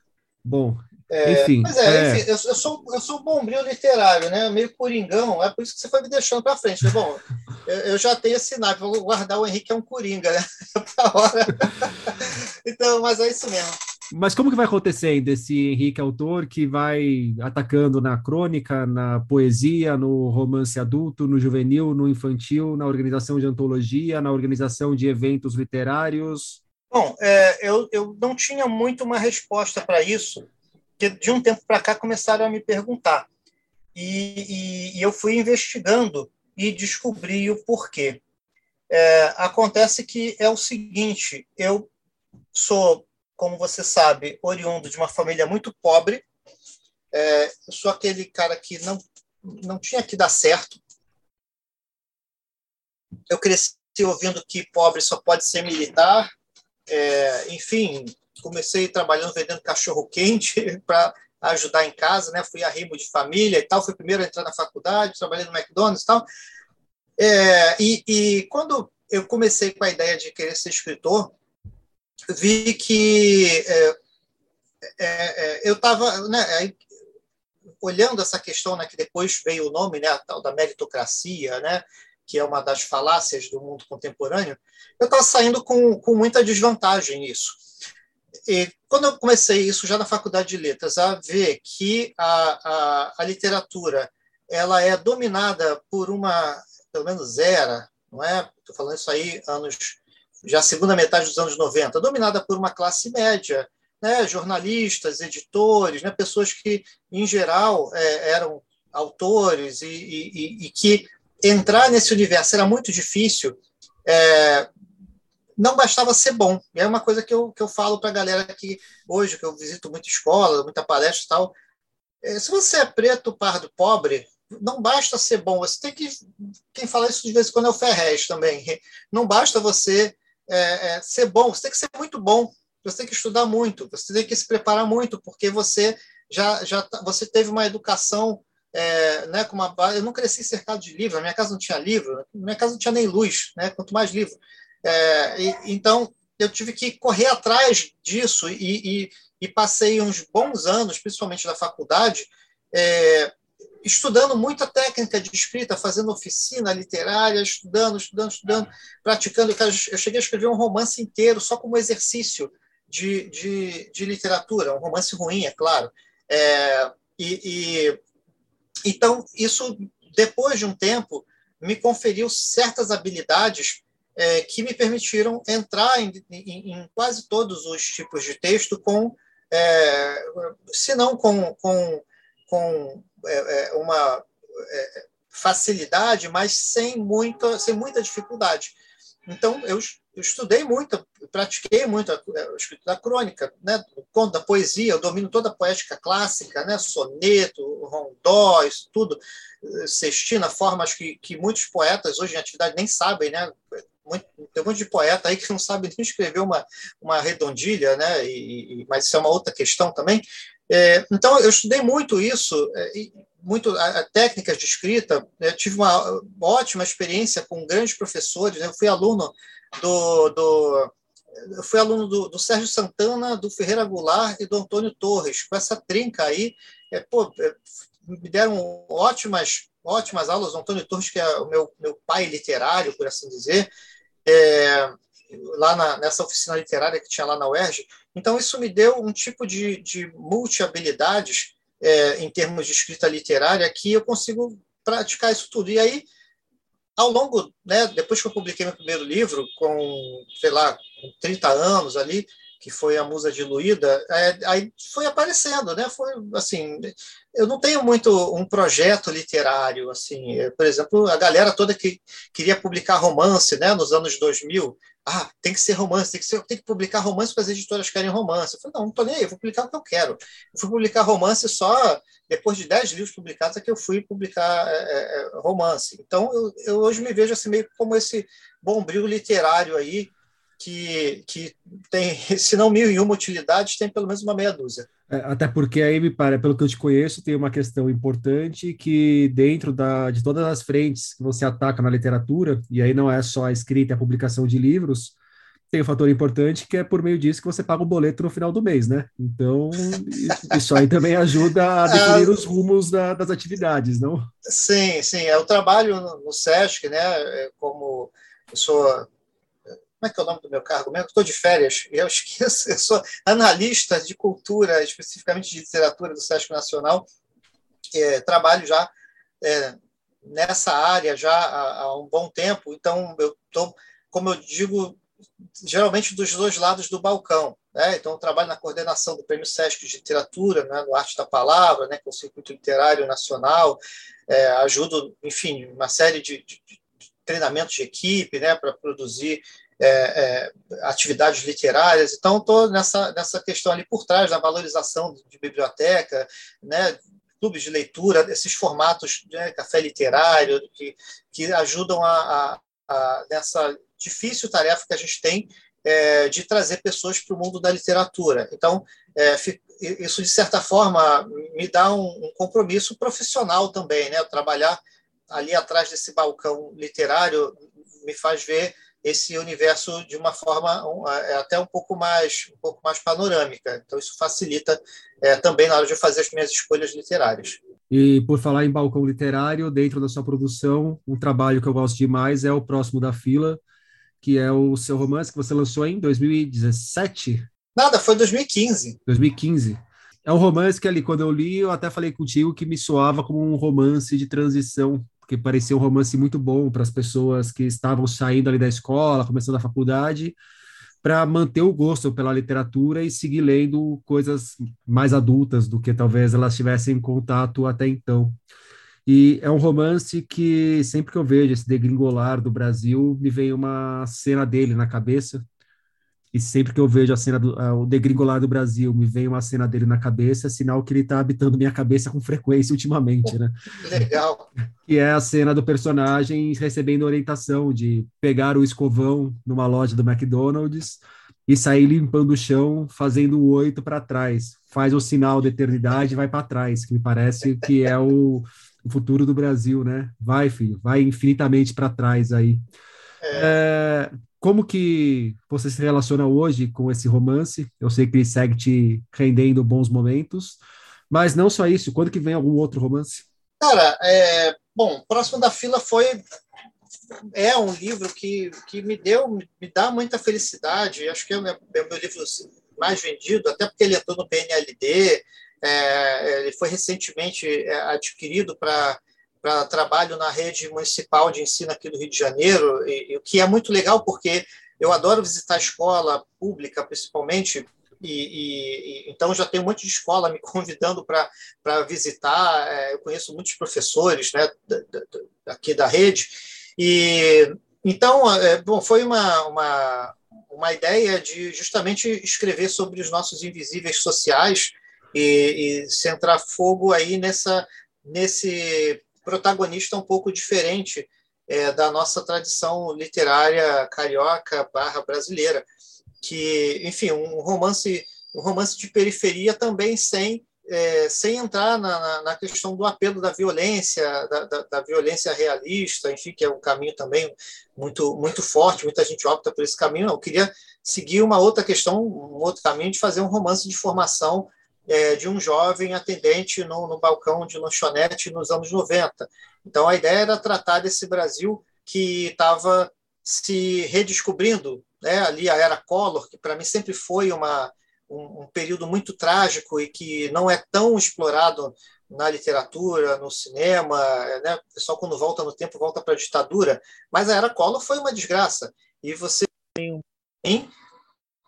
Bom, é, enfim. Mas é, é. Enfim, eu, eu, sou, eu sou bombril literário, né? Meio coringão, é por isso que você foi me deixando para frente. Né? Bom, eu, eu, já tenho esse naipe, vou guardar o Henrique é um coringa, né? hora. então, mas é isso mesmo. Mas como que vai acontecendo esse Henrique autor que vai atacando na crônica, na poesia, no romance adulto, no juvenil, no infantil, na organização de antologia, na organização de eventos literários? Bom, é, eu, eu não tinha muito uma resposta para isso, porque de um tempo para cá começaram a me perguntar. E, e, e, eu fui investigando e descobri o porquê. É, acontece que é o seguinte: eu sou, como você sabe, oriundo de uma família muito pobre. É, eu sou aquele cara que não, não tinha que dar certo. Eu cresci ouvindo que pobre só pode ser militar. É, enfim, comecei trabalhando vendendo cachorro quente para ajudar em casa, né? Fui arrimo de família e tal. Fui primeiro a entrar na faculdade, trabalhei no McDonald's e tal. É, e, e quando eu comecei com a ideia de querer ser escritor, vi que é, é, é eu estava né, olhando essa questão, né, que depois veio o nome, né, da meritocracia, né, que é uma das falácias do mundo contemporâneo, eu estava saindo com, com muita desvantagem nisso e quando eu comecei isso já na faculdade de letras, a ver que a, a, a literatura ela é dominada por uma, pelo menos era, não é? Estou falando isso aí anos, já segunda metade dos anos 90, dominada por uma classe média, né? jornalistas, editores, né? pessoas que, em geral, é, eram autores e, e, e, que entrar nesse universo era muito difícil. É, não bastava ser bom. É uma coisa que eu, que eu falo para a galera que hoje, que eu visito muita escola, muita palestra e tal. É, se você é preto, pardo, pobre, não basta ser bom. Você tem que. Quem fala isso de vez em quando é o Ferrez também. Não basta você é, é, ser bom, você tem que ser muito bom. Você tem que estudar muito, você tem que se preparar muito, porque você já, já tá, você teve uma educação é, né, com uma eu não cresci cercado de livros, na minha casa não tinha livro, na minha casa não tinha nem luz, né, quanto mais livro. É, e, então, eu tive que correr atrás disso e, e, e, passei uns bons anos, principalmente na faculdade, estudando muita técnica de escrita, fazendo oficina literária, estudando, estudando, estudando, praticando. Eu cheguei a escrever um romance inteiro só como exercício de, de, de literatura, um romance ruim, é claro. É, e, e, então, isso, depois de um tempo, me conferiu certas habilidades é, que me permitiram entrar em, em, em, quase todos os tipos de texto com, é, se não com, com, com uma é, facilidade, mas sem muita, sem muita dificuldade. Então, eu, estudei muito, pratiquei muito a, a da crônica, né, conto da poesia, eu domino toda a poética clássica, né, soneto, rondó, isso tudo, sextina, formas que, que muitos poetas hoje em atividade nem sabem, né, muito, tem um monte de poeta aí que não sabe nem escrever uma, uma redondilha, né? E, mas isso é uma outra questão também. É, então, eu estudei muito isso, é, muito a, a técnicas de escrita. Eu tive uma ótima experiência com grandes professores. Eu fui aluno do, do eu fui aluno do, do, Sérgio Santana, do Ferreira Goulart e do Antônio Torres. Com essa trinca aí, é, pô, é, me deram ótimas ótimas aulas. O Antônio Torres, que é o meu, meu pai literário, por assim dizer, é, lá na, nessa oficina literária que tinha lá na UERJ. Então, isso me deu um tipo de, de multi-habilidades é, em termos de escrita literária que eu consigo praticar isso tudo. E aí, ao longo, né, depois que eu publiquei meu primeiro livro, com, sei lá, com 30 anos ali, que foi a Musa Diluída, é, aí foi aparecendo, né? Foi assim, eu não tenho muito um projeto literário, assim, por exemplo, a galera toda que queria publicar romance, né, nos anos 2000, ah, tem que ser romance, tem que, ser, tem que publicar romance porque as editoras querem romance. Eu falei, não, não estou nem aí, eu vou publicar o que eu quero. Eu fui publicar romance só depois de dez livros publicados é que eu fui publicar é, é, é, romance. Então, eu, eu, hoje me vejo assim meio como esse bombril literário aí, que, que tem, se não mil e uma utilidades, tem pelo menos uma meia dúzia. É, até porque aí, me parece, pelo que eu te conheço, tem uma questão importante que dentro da, de todas as frentes que você ataca na literatura, e aí não é só a escrita e a publicação de livros, tem um fator importante que é por meio disso que você paga o boleto no final do mês, né? Então, isso aí também ajuda a definir os rumos da, das atividades, não? Sim, sim. Eu trabalho no, no SESC, né, é, como eu sou como é que é o nome do meu cargo mesmo? Estou de férias eu esqueço. Eu sou analista de cultura, especificamente de literatura do Sesc Nacional. É, trabalho já é, nessa área já há, há, um bom tempo. Então, eu estou, como eu digo, geralmente dos dois lados do balcão. Né? Então, eu trabalho na coordenação do Prêmio Sesc de Literatura, né? no Arte da Palavra, né? que é o Circuito Literário Nacional. É, ajudo, enfim, uma série de, de, de treinamentos de equipe né? para produzir é, é, atividades literárias. Então, estou nessa, nessa questão ali por trás da valorização de biblioteca, né, clubes de leitura, esses formatos de né, café literário que, que ajudam a, a, a, nessa difícil tarefa que a gente tem é, de trazer pessoas para o mundo da literatura. Então, é, isso, de certa forma, me dá um, um compromisso profissional também. Né? Trabalhar ali atrás desse balcão literário me faz ver esse universo de uma forma é, até um pouco mais um pouco mais panorâmica. Então isso facilita é, também na hora de fazer as minhas escolhas literárias. E por falar em balcão literário, dentro da sua produção, um trabalho que eu gosto demais é o Próximo da Fila, que é o seu romance que você lançou em 2017? Nada, foi 2015. 2015. É um romance que ali, quando eu li, eu até falei contigo que me soava como um romance de transição porque parecia um romance muito bom para as pessoas que estavam saindo ali da escola, começando a faculdade, para manter o gosto pela literatura e seguir lendo coisas mais adultas do que talvez elas tivessem contato até então. E é um romance que sempre que eu vejo esse degringolar do Brasil, me vem uma cena dele na cabeça, e sempre que eu vejo a cena do uh, o degringolar do Brasil, me vem uma cena dele na cabeça, sinal que ele está habitando minha cabeça com frequência ultimamente, né? Legal. Que é a cena do personagem recebendo orientação de pegar o escovão numa loja do McDonald's e sair limpando o chão, fazendo o oito para trás. Faz o sinal da eternidade e vai para trás, que me parece que é o, o, futuro do Brasil, né? Vai, filho, vai infinitamente para trás aí. É. É, como que você se relaciona hoje com esse romance? Eu sei que ele segue te rendendo bons momentos, mas não só isso. Quando que vem algum outro romance? Cara, é, bom, próximo da fila foi é um livro que, que me deu me dá muita felicidade. Acho que é o meu, é o meu livro mais vendido, até porque ele entrou no PNLD. É, ele foi recentemente é, adquirido para para trabalho na rede municipal de ensino aqui do Rio de Janeiro, e, o que é muito legal porque eu adoro visitar a escola pública, principalmente, e, e, então já tem um monte de escola me convidando para visitar. É, eu conheço muitos professores né, aqui da rede. E então, é, bom, foi uma, uma, uma ideia de justamente escrever sobre os nossos invisíveis sociais e, e centrar fogo aí nessa nesse protagonista um pouco diferente é, da nossa tradição literária carioca barra brasileira, que, enfim, um romance, um romance de periferia também sem é, sem entrar na, na, questão do apelo da violência, da, da, da, violência realista, enfim, que é um caminho também muito, muito forte, muita gente opta por esse caminho. Eu queria seguir uma outra questão, um outro caminho de fazer um romance de formação é, de um jovem atendente no, no balcão de lanchonete nos anos 90. Então, a ideia era tratar desse Brasil que estava se redescobrindo, né? ali a era Collor, que para mim sempre foi uma um, um, período muito trágico e que não é tão explorado na literatura, no cinema, né? O pessoal quando volta no tempo volta para a ditadura, mas a era Collor foi uma desgraça e você tem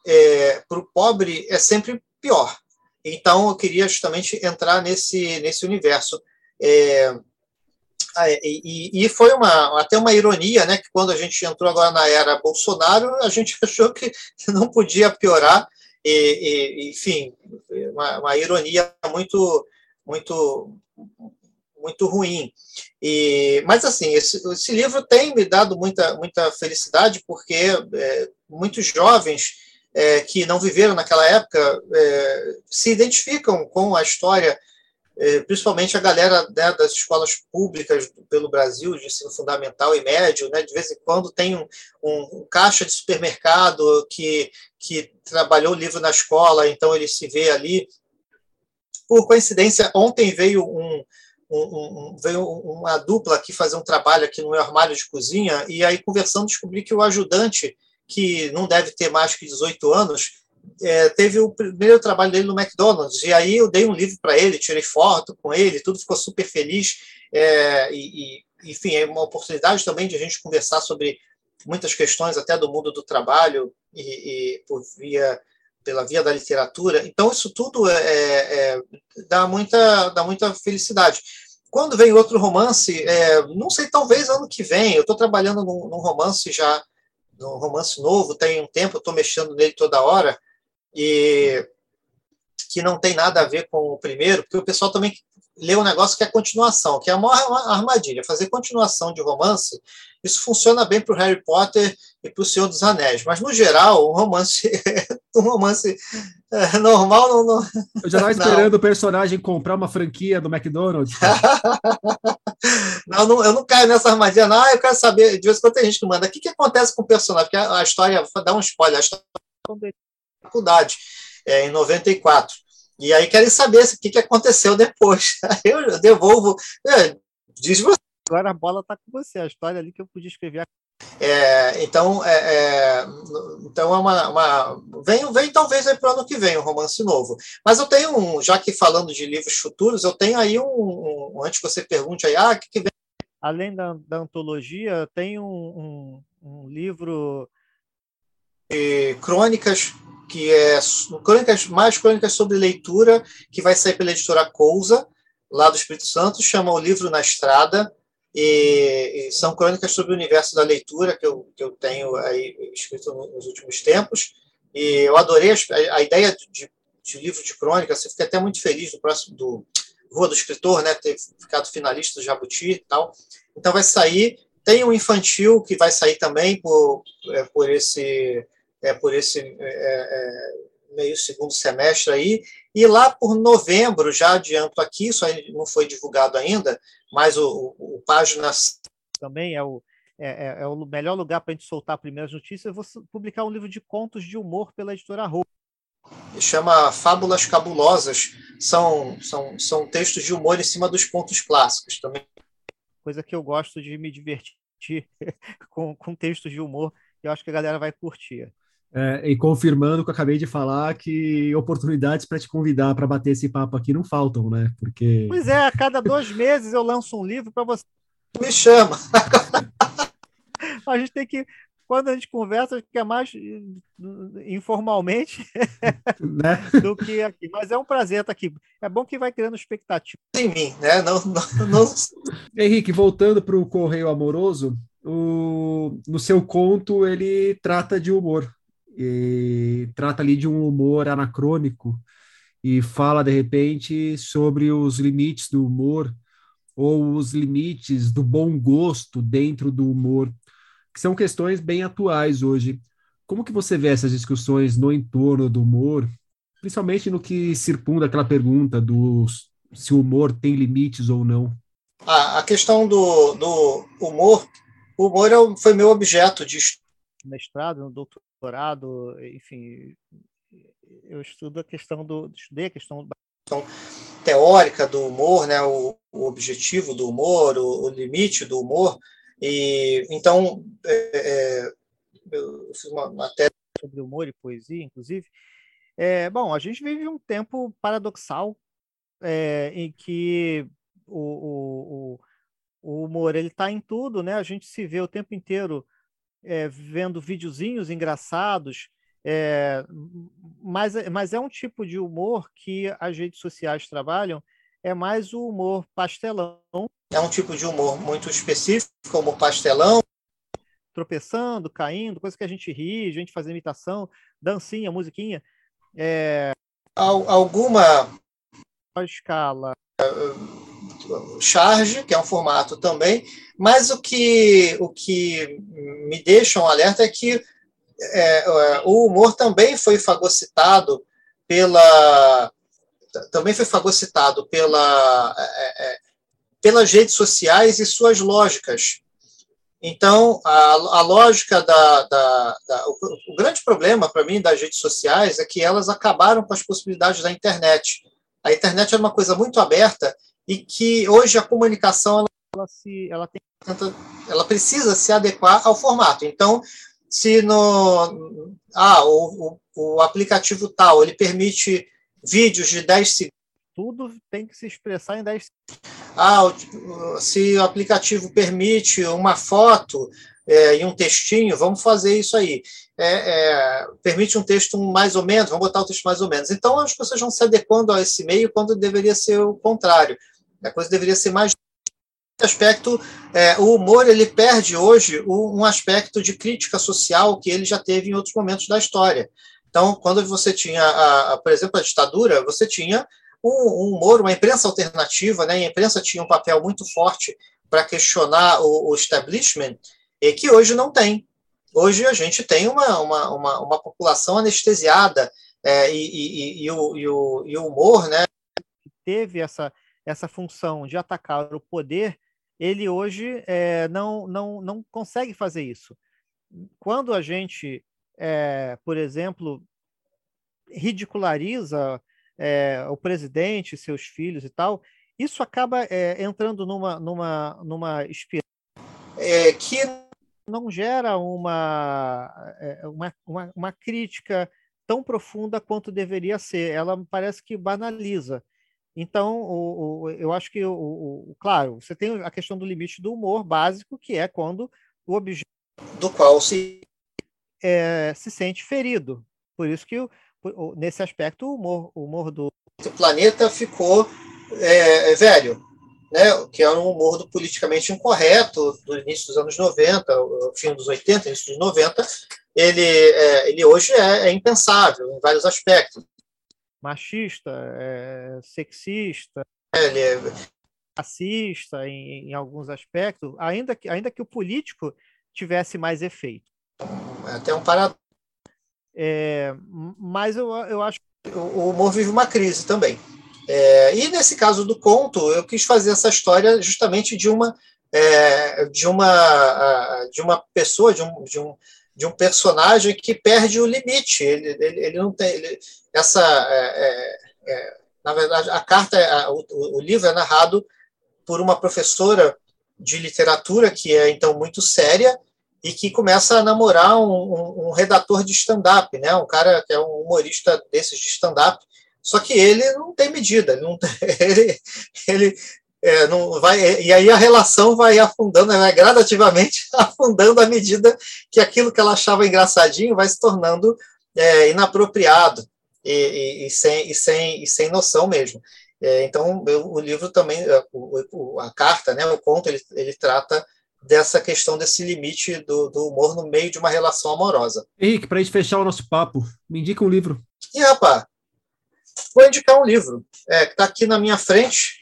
é, para o pobre é sempre pior. Então eu queria justamente entrar nesse nesse universo. É, e, e, foi uma, até uma ironia, né, que quando a gente entrou agora na era Bolsonaro, a gente achou que não podia piorar, e, e enfim, uma, uma, ironia muito, muito, muito ruim. E, mas assim, esse, esse, livro tem me dado muita, muita felicidade porque é, muitos jovens é, que não viveram naquela época é, se identificam com a história é, principalmente a galera né, das escolas públicas pelo Brasil, de ensino fundamental e médio, né, de vez em quando tem um, um, um, caixa de supermercado que, que trabalhou livro na escola, então ele se vê ali. Por coincidência, ontem veio um, um, veio uma dupla aqui fazer um trabalho aqui no meu armário de cozinha, e aí, conversando, descobri que o ajudante, que não deve ter mais que 18 anos, é, teve o primeiro trabalho dele no McDonald's, e aí eu dei um livro para ele, tirei foto com ele, tudo ficou super feliz, é, e, e, enfim, é uma oportunidade também de a gente conversar sobre muitas questões até do mundo do trabalho e, e por via pela via da literatura. Então isso tudo é, é, é dá muita dá muita felicidade. Quando vem outro romance, é, não sei, talvez ano que vem. Eu estou trabalhando num, num romance já, num romance novo, tem um tempo, estou mexendo nele toda hora e que não tem nada a ver com o primeiro, porque o pessoal também lê um negócio que é continuação, que é a maior armadilha. Fazer continuação de romance, isso funciona bem para o Harry Potter e para o Senhor dos Anéis, mas no geral, um romance, um romance é, normal não, não. Eu já estava esperando o personagem comprar uma franquia do McDonald's. não, não, eu não caio nessa armadilha, não. Eu quero saber, de vez em quando tem gente que manda, o que, que acontece com o personagem? Porque a, a história, dá um spoiler, a história faculdade, é, em 94. E aí querem saber o que, que aconteceu depois. Aí eu devolvo. É, diz você. Agora a bola está com você, a história ali que eu podia escrever. É, então, é, é, então é uma, uma, vem, vem talvez para o ano que vem um romance novo. Mas eu tenho um, já que falando de livros futuros, eu tenho aí um, um antes que você pergunte aí, ah, o que, que vem? Além da, da antologia, tem um, um livro de crônicas que é crônicas, mais crônicas sobre leitura, que vai sair pela editora Cousa, lá do Espírito Santo, chama O Livro na Estrada, e, e são crônicas sobre o universo da leitura que eu, que eu tenho aí escrito nos últimos tempos, e eu adorei a, a ideia de, de, livro de crônicas, eu fiquei até muito feliz do próximo, do Rua do Escritor, né, ter ficado finalista do Jabuti e tal, então vai sair, tem um infantil que vai sair também por, é, por esse é, por esse é, é, meio segundo semestre aí, e lá por novembro, já adianto aqui, isso não foi divulgado ainda, mas o, o, o página também é o, é, é, é o melhor lugar para a gente soltar primeiras notícias. Eu vou publicar um livro de contos de humor pela editora Rô. Chama Fábulas Cabulosas. São, são, são textos de humor em cima dos pontos clássicos também. Coisa que eu gosto de me divertir com, com textos de humor. Eu acho que a galera vai curtir. É, e confirmando que eu acabei de falar que oportunidades para te convidar para bater esse papo aqui não faltam, né? Porque. Pois é, a cada dois meses eu lanço um livro para você. Me chama! a gente tem que. Quando a gente conversa, que é mais informalmente né? do que aqui. Mas é um prazer estar aqui. É bom que vai criando expectativa. Em mim, né? Não, não, não... Henrique, voltando para o Correio Amoroso, o... no seu conto ele trata de humor trata ali de um humor anacrônico e fala de repente sobre os limites do humor ou os limites do bom gosto dentro do humor, que são questões bem atuais hoje. Como que você vê essas discussões no entorno do humor principalmente no que circunda aquela pergunta do se o humor tem limites ou não. A, a questão do, do humor, o humor é foi meu objeto de mestrado, no doutorado, enfim, eu estudo a questão do, estudei a questão teórica do humor, né, o, o objetivo do humor, o, o, limite do humor, e então é, é, eu fiz uma matéria sobre humor e poesia, inclusive. É, bom, a gente vive um tempo paradoxal é, em que o, o, o humor ele está em tudo, né? A gente se vê o tempo inteiro é, vendo videozinhos engraçados, é, mas, mas é um tipo de humor que as redes sociais trabalham, é mais o humor pastelão. É um tipo de humor muito específico, como pastelão. Tropeçando, caindo, coisa que a gente ri, a gente faz imitação, dancinha, musiquinha. É... Alguma escala charge, que é um formato também, mas o que, o que me deixa um alerta é que é, é, o humor também foi fagocitado pela também foi fagocitado pela, é, é, pelas redes sociais e suas lógicas. Então, a, a lógica da. da, da o, o, grande problema para mim das redes sociais é que elas acabaram com as possibilidades da internet. A internet é uma coisa muito aberta e que hoje a comunicação ela, ela, se, ela, tem, ela precisa se adequar ao formato. Então, se no ah, o, o, o aplicativo tal ele permite vídeos de 10 segundos. Tudo tem que se expressar em 10 Ah, se o aplicativo permite uma foto é, e um textinho, vamos fazer isso aí. É, é, permite um texto mais ou menos, vamos botar o texto mais ou menos. Então as pessoas vão se adequando a esse meio quando deveria ser o contrário. A coisa deveria ser mais aspecto, é, o humor ele perde hoje um aspecto de crítica social que ele já teve em outros momentos da história. Então, quando você tinha, a, a, por exemplo, a ditadura, você tinha um, um, humor, uma imprensa alternativa, né? a imprensa tinha um papel muito forte para questionar o, o, establishment, e que hoje não tem. Hoje a gente tem uma, uma, uma, uma população anestesiada é, e, e, e, o, e, o, e o humor, né? Teve essa, essa função de atacar o poder, ele hoje é, não, não, não consegue fazer isso. Quando a gente, é, por exemplo, ridiculariza é, o presidente, seus filhos e tal, isso acaba entrando numa, numa, numa espiral que não gera uma, uma, uma, uma crítica tão profunda quanto deveria ser. Ela parece que banaliza. Então, o, o, eu acho que, o, o, claro, você tem a questão do limite do humor básico, que é quando o objeto do qual se é, se sente ferido. Por isso que, nesse aspecto, o humor, o humor do o planeta ficou é, é, velho, né? que é um humor do politicamente incorreto do início dos anos 90, fim dos 80, início dos 90, ele, é, ele hoje é, é impensável em vários aspectos machista, é, sexista, é, racista em, em, alguns aspectos, ainda que, ainda que o político tivesse mais efeito. É até um paradoxo. É, mas eu, eu acho que o humor vive uma crise também. É, e nesse caso do conto, eu quis fazer essa história justamente de uma é, de uma de uma pessoa, de um, de um de um personagem que perde o limite. Ele, ele, ele não tem ele, essa é, é, é, na verdade a carta a, o, o, livro é narrado por uma professora de literatura que é então muito séria e que começa a namorar um, um, um redator de stand-up, né? Um cara que é um humorista desses de stand-up. Só que ele não tem medida, não tem, ele, ele é, não vai, e aí a relação vai afundando, né, gradativamente afundando à medida que aquilo que ela achava engraçadinho vai se tornando é, inapropriado e, e, e, sem, e, sem, e sem noção mesmo. É, então, eu, o livro também, é, o, a carta, né, o conto, ele, ele trata dessa questão desse limite do, do humor no meio de uma relação amorosa. Henrique, para a gente fechar o nosso papo, me indica um livro. E, rapaz, vou indicar um livro é, que está aqui na minha frente,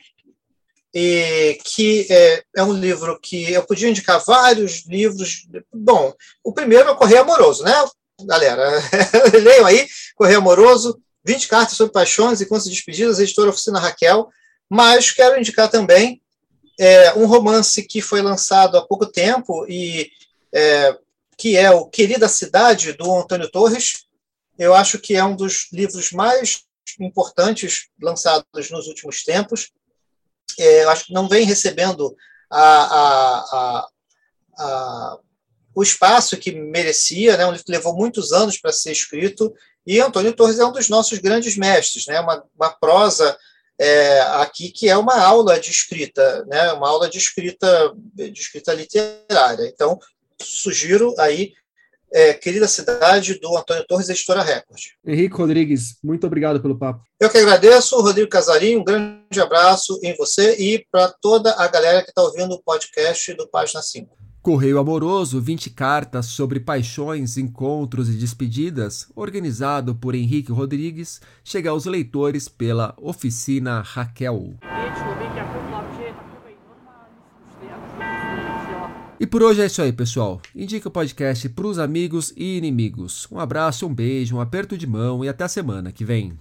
e que é, é, um livro que eu podia indicar vários livros. Bom, o primeiro é Correio Amoroso, né, galera? Leiam aí, Correio Amoroso, 20 cartas sobre paixões e contos de despedidas, editora Oficina Raquel, mas quero indicar também é, um romance que foi lançado há pouco tempo e é, que é o Querida Cidade, do Antônio Torres. Eu acho que é um dos livros mais importantes lançados nos últimos tempos. É, eu acho que não vem recebendo a, a, a, o espaço que merecia, né? um livro que levou muitos anos para ser escrito, e Antônio Torres é um dos nossos grandes mestres, né? uma, uma prosa é, aqui que é uma aula de escrita, né? uma aula de escrita, de escrita literária. Então, sugiro aí é, Querida Cidade, do Antônio Torres, editora Record. Henrique Rodrigues, muito obrigado pelo papo. Eu que agradeço, Rodrigo Casarim, um grande abraço em você e para toda a galera que está ouvindo o podcast do Página 5. Correio Amoroso, 20 cartas sobre paixões, encontros e despedidas, organizado por Henrique Rodrigues, chega aos leitores pela Oficina Raquel. E por hoje é isso aí, pessoal. Indica o podcast para os amigos e inimigos. Um abraço, um beijo, um aperto de mão e até a semana que vem.